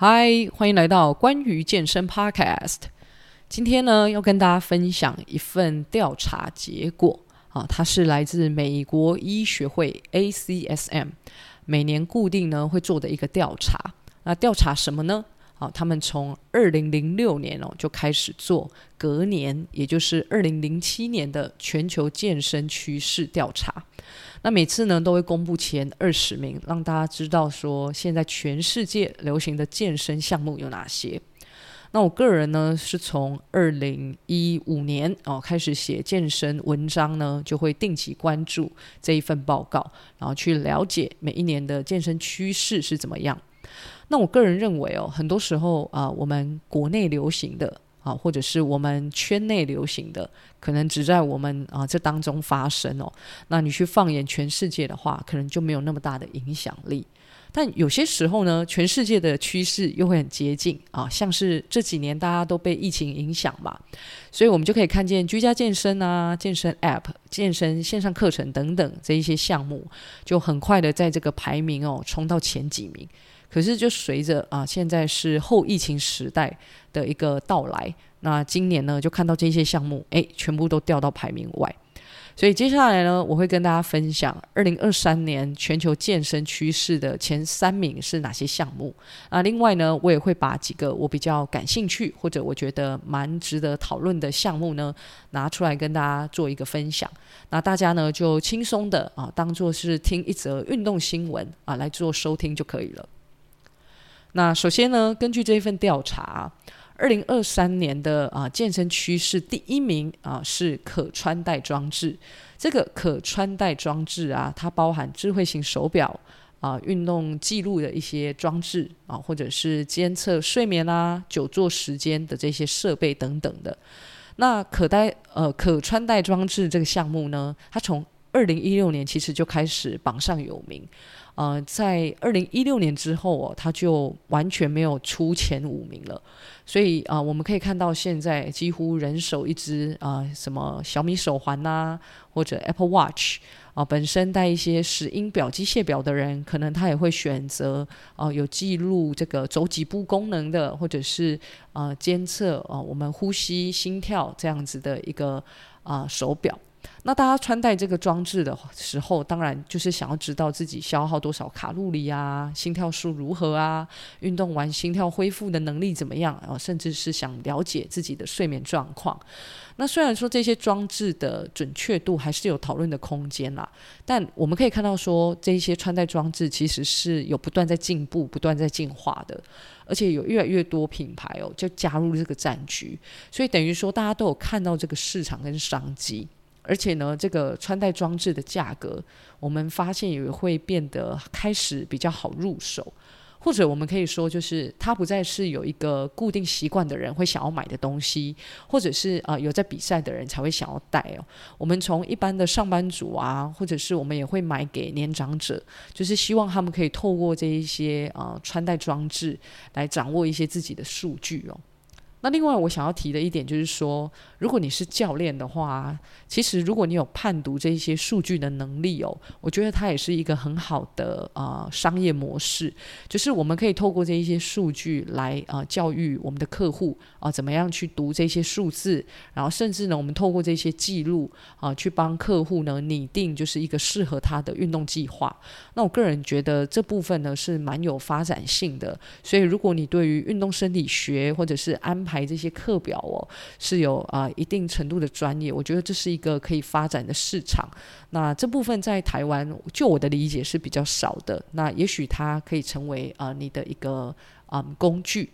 嗨，欢迎来到关于健身 Podcast。今天呢，要跟大家分享一份调查结果啊，它是来自美国医学会 ACSM 每年固定呢会做的一个调查。那调查什么呢？啊，他们从二零零六年哦就开始做隔年，也就是二零零七年的全球健身趋势调查。那每次呢，都会公布前二十名，让大家知道说现在全世界流行的健身项目有哪些。那我个人呢，是从二零一五年哦开始写健身文章呢，就会定期关注这一份报告，然后去了解每一年的健身趋势是怎么样。那我个人认为哦，很多时候啊、我们国内流行的。啊，或者是我们圈内流行的，可能只在我们啊这当中发生哦。那你去放眼全世界的话，可能就没有那么大的影响力。但有些时候呢，全世界的趋势又会很接近啊，像是这几年大家都被疫情影响嘛，所以我们就可以看见居家健身啊、健身 App、健身线上课程等等这一些项目，就很快的在这个排名哦冲到前几名。可是，就随着啊，现在是后疫情时代的一个到来，那今年呢，就看到这些项目，诶，全部都掉到排名外。所以接下来呢，我会跟大家分享二零二三年全球健身趋势的前三名是哪些项目。那另外呢，我也会把几个我比较感兴趣或者我觉得蛮值得讨论的项目呢，拿出来跟大家做一个分享。那大家呢，就轻松的啊，当做是听一则运动新闻啊来做收听就可以了。那首先呢，根据这份调查，二零二三年的啊健身趋势第一名啊是可穿戴装置。这个可穿戴装置啊，它包含智慧型手表啊、运动记录的一些装置啊，或者是监测睡眠啊、久坐时间的这些设备等等的。那可戴呃可穿戴装置这个项目呢，它从二零一六年其实就开始榜上有名。呃，在二零一六年之后哦，它就完全没有出前五名了。所以啊、我们可以看到现在几乎人手一只啊、什么小米手环呐、或者 Apple Watch 啊、本身带一些石英表、机械表的人，可能他也会选择啊、有记录这个走几步功能的，或者是啊监测啊我们呼吸、心跳这样子的一个啊、手表。那大家穿戴这个装置的时候，当然就是想要知道自己消耗多少卡路里啊，心跳数如何啊，运动完心跳恢复的能力怎么样啊，甚至是想了解自己的睡眠状况。那虽然说这些装置的准确度还是有讨论的空间啦，但我们可以看到说，这些穿戴装置其实是有不断在进步、不断在进化的，而且有越来越多品牌哦就加入这个战局，所以等于说大家都有看到这个市场跟商机。而且呢，这个穿戴装置的价格，我们发现也会变得开始比较好入手，或者我们可以说，就是它不再是有一个固定习惯的人会想要买的东西，或者是啊、有在比赛的人才会想要戴哦。我们从一般的上班族啊，或者是我们也会买给年长者，就是希望他们可以透过这一些啊、穿戴装置来掌握一些自己的数据哦。那另外，我想要提的一点就是说，如果你是教练的话，其实如果你有判读这些数据的能力哦，我觉得它也是一个很好的啊、商业模式。就是我们可以透过这一些数据来啊、教育我们的客户啊、怎么样去读这些数字，然后甚至呢，我们透过这些记录啊，去帮客户呢拟定就是一个适合他的运动计划。那我个人觉得这部分呢是蛮有发展性的。所以，如果你对于运动生理学或者是安排这些课表哦，是有啊、一定程度的专业，我觉得这是一个可以发展的市场。那这部分在台湾，就我的理解是比较少的。那也许它可以成为啊、你的一个啊、工具。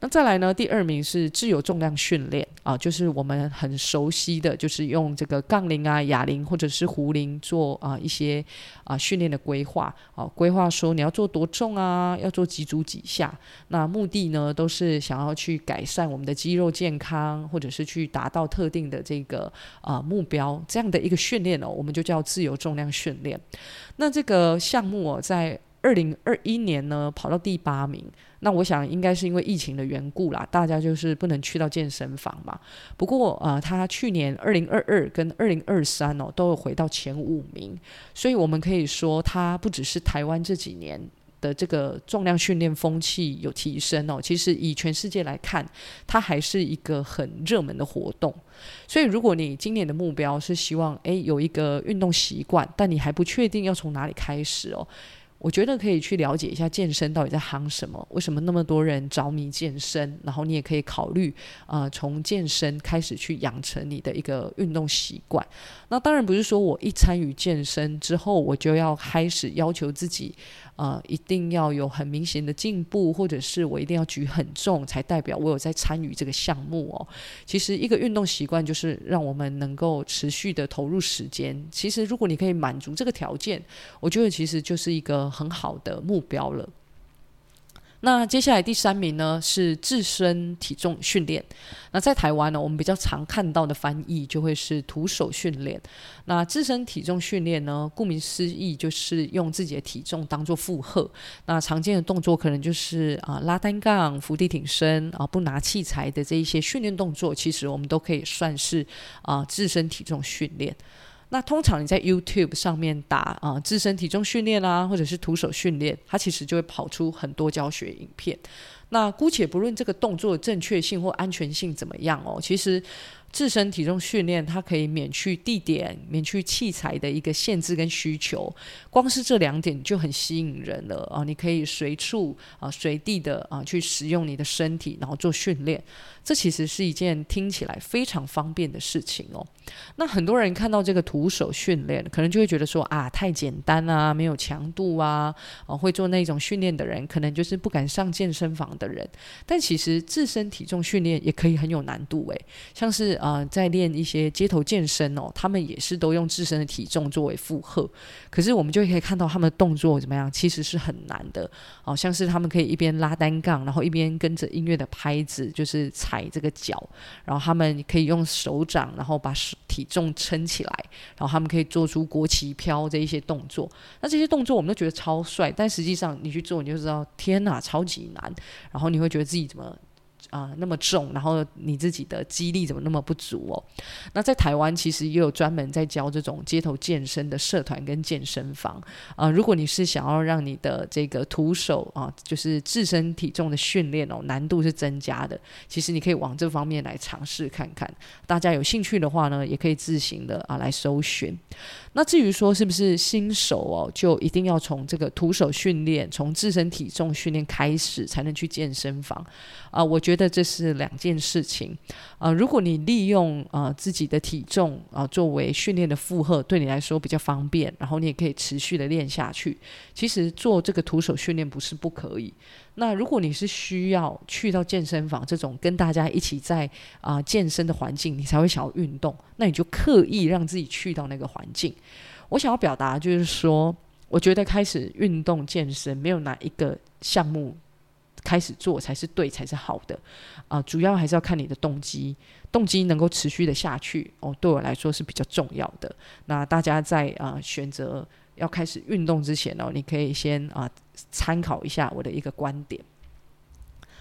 那再来呢？第二名是自由重量训练啊，就是我们很熟悉的，就是用这个杠铃啊、哑铃或者是壶铃做啊一些啊训练的规划啊，规划说你要做多重啊，要做几组几下。那目的呢，都是想要去改善我们的肌肉健康，或者是去达到特定的这个啊目标。这样的一个训练哦，我们就叫自由重量训练。那这个项目哦，在二零二一年呢，跑到第八名。那我想应该是因为疫情的缘故啦，大家就是不能去到健身房嘛。不过呃，他去年二零二二跟二零二三哦，都有回到前五名。所以我们可以说，他不只是台湾这几年的这个重量训练风气有提升哦，其实以全世界来看，它还是一个很热门的活动。所以，如果你今年的目标是希望诶有一个运动习惯，但你还不确定要从哪里开始哦。我觉得可以去了解一下健身到底在行什么，为什么那么多人着迷健身？然后你也可以考虑，呃，从健身开始去养成你的一个运动习惯。那当然不是说我一参与健身之后，我就要开始要求自己。呃，一定要有很明显的进步，或者是我一定要举很重，才代表我有在参与这个项目哦。其实一个运动习惯就是让我们能够持续的投入时间。其实如果你可以满足这个条件，我觉得其实就是一个很好的目标了。那接下来第三名呢，是自身体重训练。那在台湾呢，我们比较常看到的翻译就会是徒手训练。那自身体重训练呢，顾名思义就是用自己的体重当做负荷。那常见的动作可能就是啊拉单杠、伏地挺身啊不拿器材的这一些训练动作，其实我们都可以算是啊自身体重训练。那通常你在 YouTube 上面打啊、自身体重训练啊，或者是徒手训练，它其实就会跑出很多教学影片。那姑且不论这个动作的正确性或安全性怎么样哦，其实。自身体重训练，它可以免去地点、免去器材的一个限制跟需求，光是这两点就很吸引人了啊！你可以随处啊、随地的啊去使用你的身体，然后做训练，这其实是一件听起来非常方便的事情哦。那很多人看到这个徒手训练，可能就会觉得说啊，太简单啊，没有强度啊，啊，会做那种训练的人，可能就是不敢上健身房的人。但其实自身体重训练也可以很有难度诶，像是。啊、呃，在练一些街头健身哦，他们也是都用自身的体重作为负荷，可是我们就可以看到他们的动作怎么样，其实是很难的。哦、像是他们可以一边拉单杠，然后一边跟着音乐的拍子，就是踩这个脚，然后他们可以用手掌，然后把体重撑起来，然后他们可以做出国旗飘这一些动作。那这些动作我们都觉得超帅，但实际上你去做，你就知道，天哪，超级难。然后你会觉得自己怎么？啊、那么重，然后你自己的肌力怎么那么不足哦？那在台湾其实也有专门在教这种街头健身的社团跟健身房啊、如果你是想要让你的这个徒手啊，就是自身体重的训练哦，难度是增加的，其实你可以往这方面来尝试看看。大家有兴趣的话呢，也可以自行的啊来搜寻。那至于说是不是新手哦，就一定要从这个徒手训练，从自身体重训练开始才能去健身房啊、我觉得这是两件事情啊、如果你利用啊、自己的体重啊、作为训练的负荷，对你来说比较方便，然后你也可以持续的练下去。其实做这个徒手训练不是不可以。那如果你是需要去到健身房这种跟大家一起在啊、健身的环境，你才会想要运动，那你就刻意让自己去到那个环境。我想要表达就是说，我觉得开始运动健身没有哪一个项目开始做才是对才是好的啊、主要还是要看你的动机，动机能够持续的下去哦，对我来说是比较重要的。那大家在啊、选择。要开始运动之前呢、你可以先啊参考一下我的一个观点。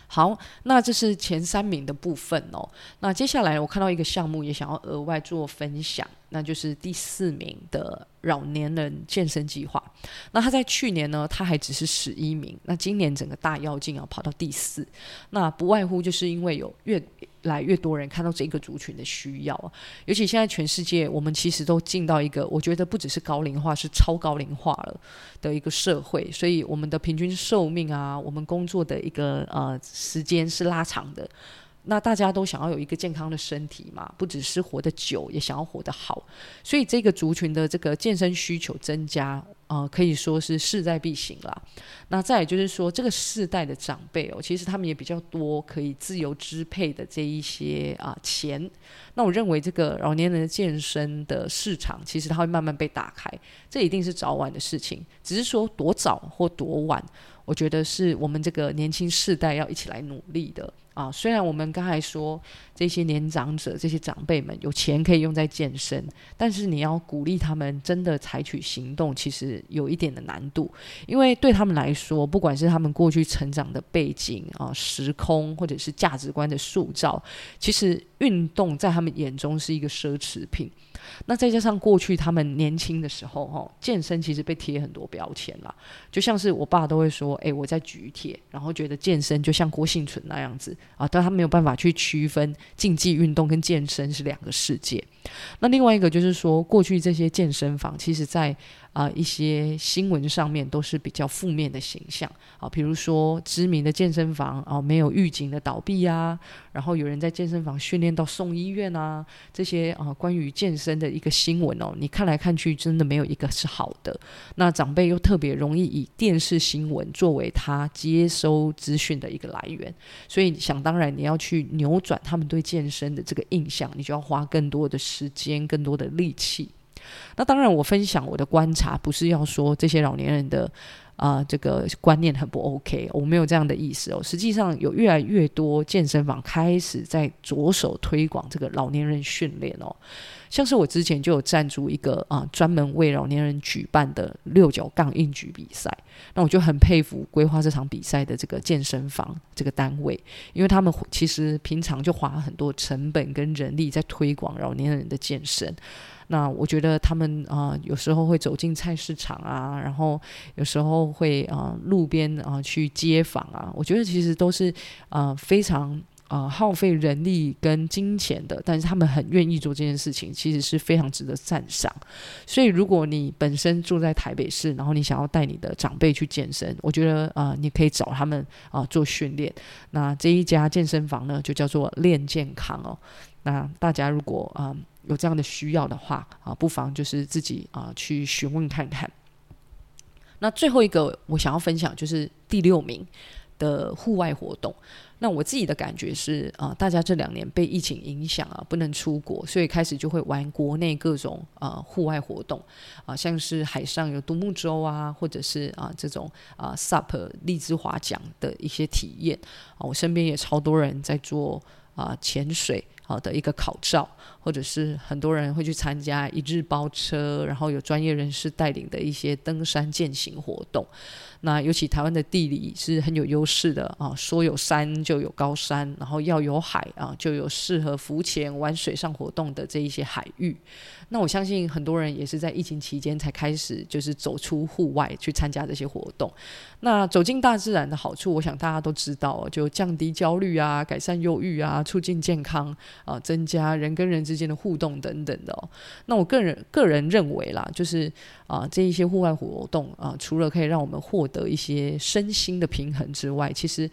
好，那这是前三名的部分哦。那接下来我看到一个项目，也想要额外做分享，那就是第四名的老年人健身计划。那他在去年呢，他还只是十一名，那今年整个大跃进啊跑到第四，那不外乎就是因为有越来越多人看到这个族群的需要，尤其现在全世界，我们其实都进到一个我觉得不只是高龄化，是超高龄化了的一个社会，所以我们的平均寿命啊，我们工作的一个呃时间是拉长的。那大家都想要有一个健康的身体嘛，不只是活得久，也想要活得好，所以这个族群的这个健身需求增加。啊、可以说是势在必行啦。那再也就是说，这个世代的长辈哦，其实他们也比较多可以自由支配的这一些啊、钱。那我认为这个老年人的健身的市场，其实它会慢慢被打开，这一定是早晚的事情。只是说多早或多晚，我觉得是我们这个年轻世代要一起来努力的。啊，虽然我们刚才说这些年长者、这些长辈们有钱可以用在健身，但是你要鼓励他们真的采取行动，其实有一点的难度，因为对他们来说，不管是他们过去成长的背景啊、时空，或者是价值观的塑造，其实运动在他们眼中是一个奢侈品。那再加上过去他们年轻的时候，哈，健身其实被贴很多标签啦，就像是我爸都会说，诶，我在举铁，然后觉得健身就像郭幸存那样子啊，但他没有办法去区分竞技运动跟健身是两个世界。那另外一个就是说，过去这些健身房，其实在啊、一些新闻上面都是比较负面的形象啊，比如说知名的健身房啊，没有预警的倒闭啊，然后有人在健身房训练到送医院啊，这些啊关于健身的一个新闻哦，你看来看去真的没有一个是好的。那长辈又特别容易以电视新闻作为他接收资讯的一个来源，所以想当然你要去扭转他们对健身的这个印象，你就要花更多的时时间、更多的力气。那当然，我分享我的观察，不是要说这些老年人的啊、呃、这个观念很不 OK，我没有这样的意思哦。实际上，有越来越多健身房开始在着手推广这个老年人训练哦。像是我之前就有赞助一个啊专门为老年人举办的六角杠硬举比赛，那我就很佩服规划这场比赛的这个健身房这个单位，因为他们其实平常就花很多成本跟人力在推广老年人的健身。那我觉得他们啊、有时候会走进菜市场啊，然后有时候会啊、路边啊、去街访啊，我觉得其实都是啊、非常啊、耗费人力跟金钱的，但是他们很愿意做这件事情，其实是非常值得赞赏。所以如果你本身住在台北市，然后你想要带你的长辈去健身，我觉得啊、你可以找他们啊、做训练。那这一家健身房呢，就叫做练健康哦。那大家如果啊。有这样的需要的话啊，不妨就是自己啊去询问看看。那最后一个我想要分享就是第六名的户外活动。那我自己的感觉是啊，大家这两年被疫情影响啊，不能出国，所以开始就会玩国内各种啊户外活动啊，像是海上有独木舟啊，或者是啊这种啊 SUP 荔枝划桨的一些体验啊，我身边也超多人在做啊潜水。好的一个考照，或者是很多人会去参加一日包车，然后有专业人士带领的一些登山健行活动。那尤其台湾的地理是很有优势的啊，说有山就有高山，然后要有海啊，就有适合浮潜、玩水上活动的这一些海域。那我相信很多人也是在疫情期间才开始就是走出户外去参加这些活动。那走进大自然的好处，我想大家都知道，就降低焦虑啊，改善忧郁啊，促进健康啊，增加人跟人之间的互动等等的哦。那我个人个人认为啦，就是啊，这一些户外活动啊，除了可以让我们获得一些身心的平衡之外，其实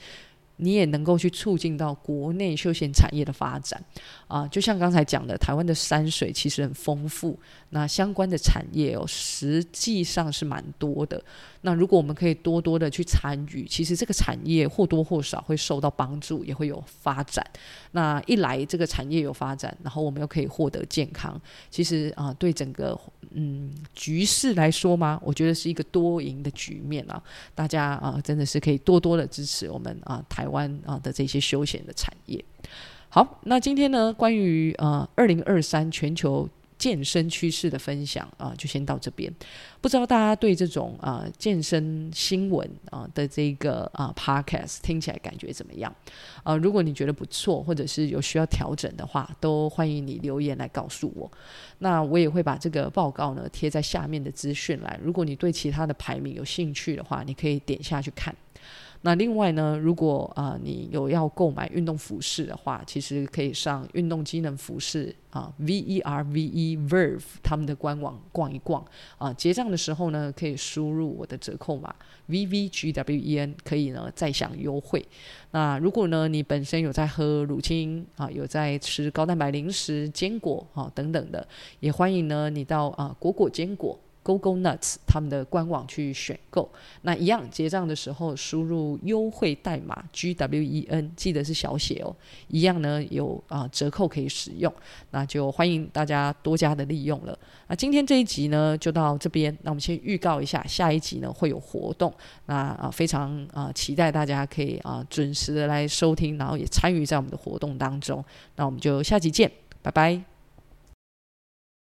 你也能够去促进到国内休闲产业的发展啊。就像刚才讲的，台湾的山水其实很丰富，那相关的产业哦，实际上是蛮多的。那如果我们可以多多的去参与，其实这个产业或多或少会受到帮助，也会有发展。那一来这个产业有发展，然后我们又可以获得健康，其实啊，对整个嗯局势来说嘛，我觉得是一个多赢的局面啊。大家啊，真的是可以多多的支持我们啊台台湾啊的这些休闲的产业。好，那今天呢，关于呃二零二三全球。健身趋势的分享啊，就先到这边。不知道大家对这种啊健身新闻啊的这个啊 podcast 听起来感觉怎么样？啊，如果你觉得不错，或者是有需要调整的话，都欢迎你留言来告诉我。那我也会把这个报告呢贴在下面的资讯栏。如果你对其他的排名有兴趣的话，你可以点下去看。那另外呢，如果啊、你有要购买运动服饰的话，其实可以上运动机能服饰啊 V E R V E Verve 他们的官网逛一逛啊。结账的时候呢，可以输入我的折扣码 V V G W E N，可以呢再享优惠。那如果呢你本身有在喝乳清啊，有在吃高蛋白零食、坚果啊等等的，也欢迎呢你到啊果果坚果。Go Go Nuts 他们的官网去选购。那一样结账的时候输入优惠代码 G W E N，记得是小写哦。一样呢有啊、折扣可以使用，那就欢迎大家多加的利用了。那今天这一集呢就到这边，那我们先预告一下，下一集呢会有活动，那啊、非常啊、期待大家可以啊、准时的来收听，然后也参与在我们的活动当中。那我们就下集见，拜拜。